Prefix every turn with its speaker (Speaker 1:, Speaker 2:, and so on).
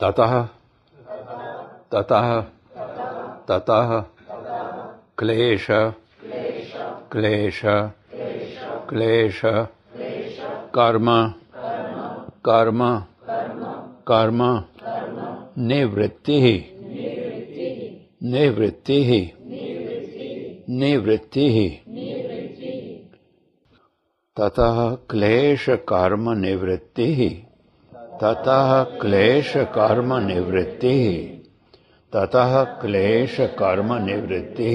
Speaker 1: ततः ततः ततः, क्लेश क्लेश क्लेश, कर्म कर्म कर्म, निवृत्ति निवृत्ति निवृत्ति। ततः क्लेश, कर्म, निवृत्ति। ततः क्लेश कर्म निवृत्ति ततः क्लेश कर्म निवृत्ति